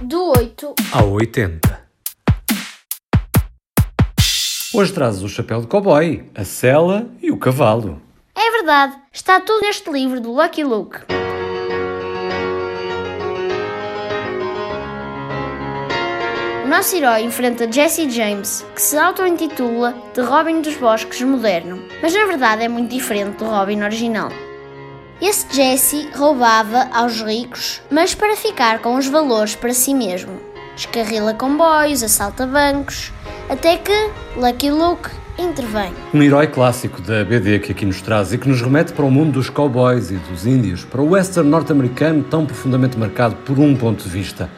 Do 8 ao 80. Hoje trazes o chapéu de cowboy, a sela e o cavalo. É verdade, está tudo neste livro do Lucky Luke. O nosso herói enfrenta Jesse James, que se auto-intitula de Robin dos Bosques moderno, mas na verdade é muito diferente do Robin original. Esse Jesse roubava aos ricos, mas para ficar com os valores para si mesmo. Descarrila comboios, assalta bancos, até que Lucky Luke intervém. Um herói clássico da BD que aqui nos traz e que nos remete para o mundo dos cowboys e dos índios, para o western norte-americano tão profundamente marcado por um ponto de vista.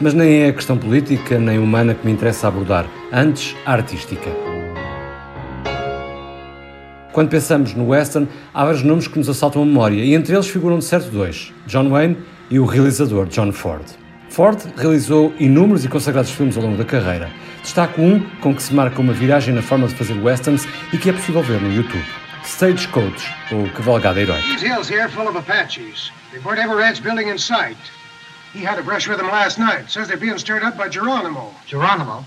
Mas nem é a questão política nem humana que me interessa abordar, antes a artística. Quando pensamos no western, há vários nomes que nos assaltam a memória e entre eles figuram de certo dois, John Wayne e o realizador John Ford. Ford realizou inúmeros e consagrados filmes ao longo da carreira. Destaco um com que se marca uma viragem na forma de fazer westerns e que é possível ver no YouTube. Stagecoach, ou Cavalgada Herói. These hills here full of Apaches. They weren't ever ranch building in sight. He had a brush with them last night. Says they're being stirred up by Geronimo. Geronimo?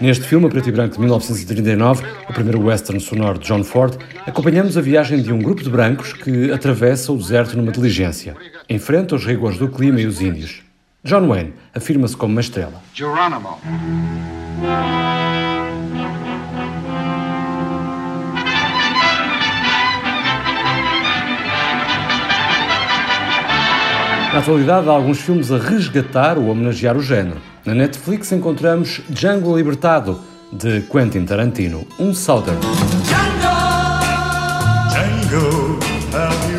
Neste filme, a preto e branco de 1939, o primeiro western sonoro de John Ford, acompanhamos a viagem de um grupo de brancos que atravessa o deserto numa diligência. Enfrenta os rigores do clima e os índios. John Wayne afirma-se como uma estrela. Geronimo. Na atualidade, há alguns filmes a resgatar ou homenagear o género. Na Netflix encontramos Django Libertado, de Quentin Tarantino, um Southern. Django, have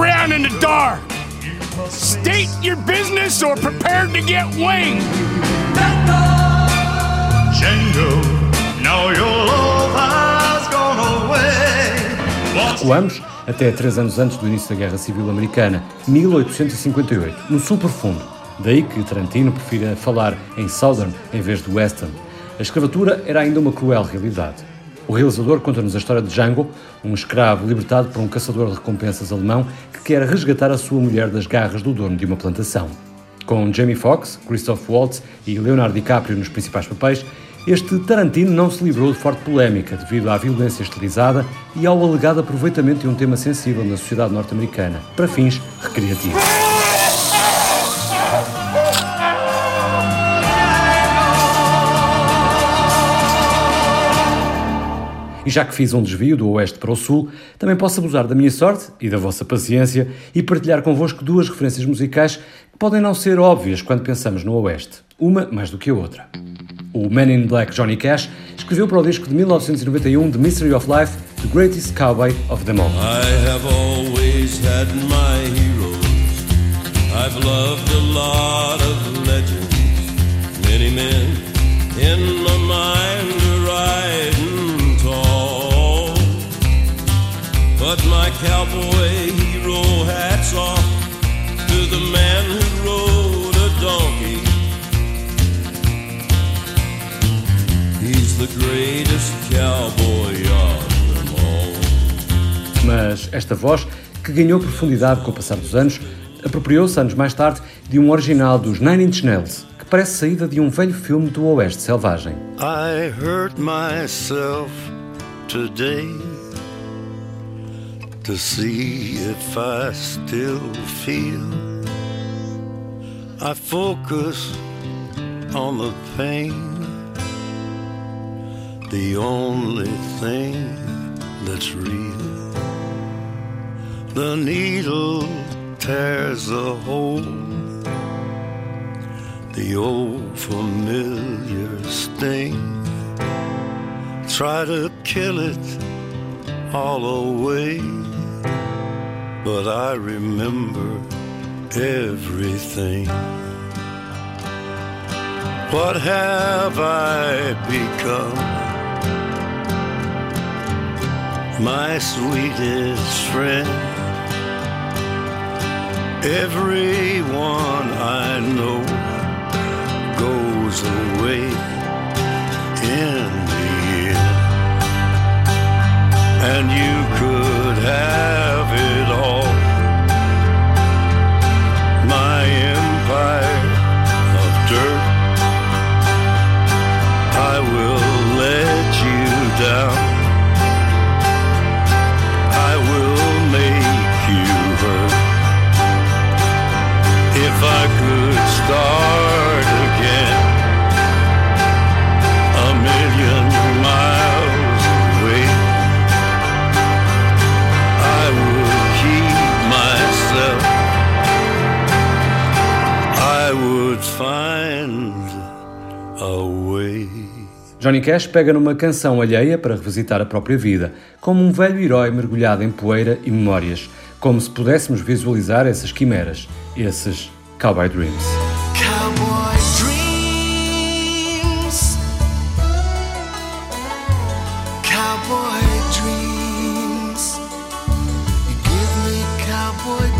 around in the dark? State your business or prepare to get winged. Django, now your love has gone away. Recuamos até três anos antes do início da Guerra Civil Americana, 1858, no Sul Profundo. Daí que Tarantino prefira falar em Southern em vez de Western. A escravatura era ainda uma cruel realidade. O realizador conta-nos a história de Django, um escravo libertado por um caçador de recompensas alemão que quer resgatar a sua mulher das garras do dono de uma plantação. Com Jamie Foxx, Christoph Waltz e Leonardo DiCaprio nos principais papéis, este Tarantino não se livrou de forte polémica devido à violência estilizada e ao alegado aproveitamento de um tema sensível na sociedade norte-americana, para fins recreativos. E já que fiz um desvio do oeste para o sul, também posso abusar da minha sorte e da vossa paciência e partilhar convosco duas referências musicais que podem não ser óbvias quando pensamos no oeste, uma mais do que a outra. O Man in Black Johnny Cash escreveu para o disco de 1991 The Mystery of Life The Greatest Cowboy of Them All. I have always had my heroes. I've loved a lot of legends. Many men Mas esta voz, que ganhou profundidade com o passar dos anos, apropriou-se anos mais tarde de um original dos Nine Inch Nails, que parece saída de um velho filme do Oeste Selvagem. I hurt myself today to see if I still feel. I focus on the pain, the only thing that's real. The needle tears a hole the old familiar sting. Try to kill it all away, but I remember everything. What have I become? My sweetest friend. Everyone I know Johnny Cash pega numa canção alheia para revisitar a própria vida, como um velho herói mergulhado em poeira e memórias, como se pudéssemos visualizar essas quimeras, esses Cowboy Dreams. Cowboy dreams. Cowboy dreams. You give me cowboy dreams.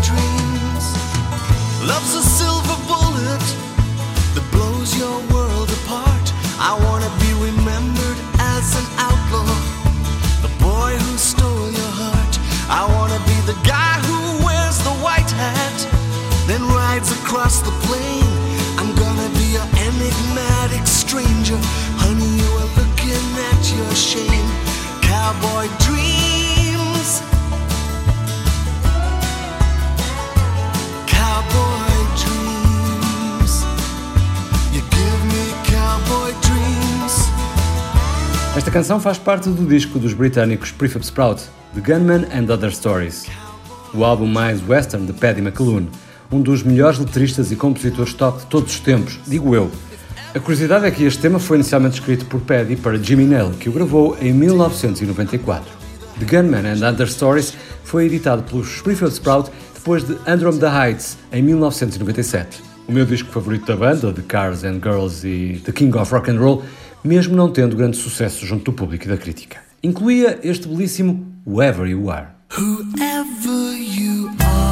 Then rides across the plain. I'm gonna be your enigmatic stranger. Honey, you are looking at your shame. Cowboy dreams. Cowboy dreams. You give me cowboy dreams. Esta canção faz parte do disco dos britânicos Prefab Sprout, The Gunman and Other Stories, o álbum mais western de Paddy McAloon, um dos melhores letristas e compositores top de todos os tempos, digo eu. A curiosidade é que este tema foi inicialmente escrito por Paddy para Jimmy Nail, que o gravou em 1994. The Gunman and Other Stories foi editado pelos Prefab Sprout depois de Andromeda Heights, em 1997. O meu disco favorito da banda, The Cars and Girls e The King of Rock and Roll, mesmo não tendo grande sucesso junto do público e da crítica. Incluía este belíssimo Whoever You Are. Whoever you are,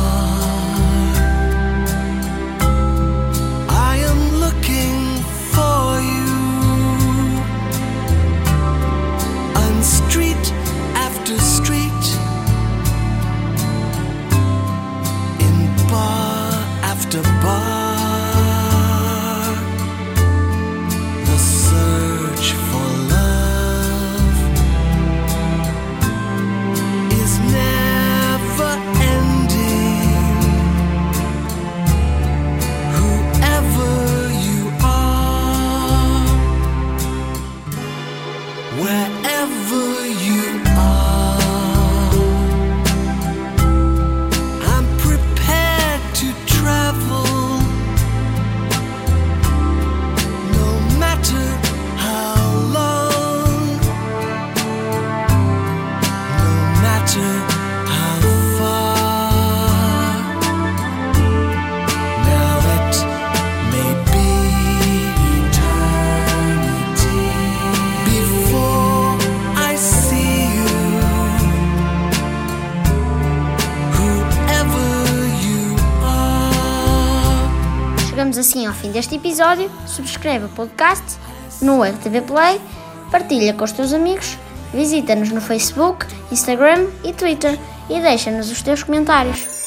assim ao fim deste episódio. Subscreve o podcast no RTV Play, partilha com os teus amigos, visita-nos no Facebook, Instagram e Twitter e deixa-nos os teus comentários.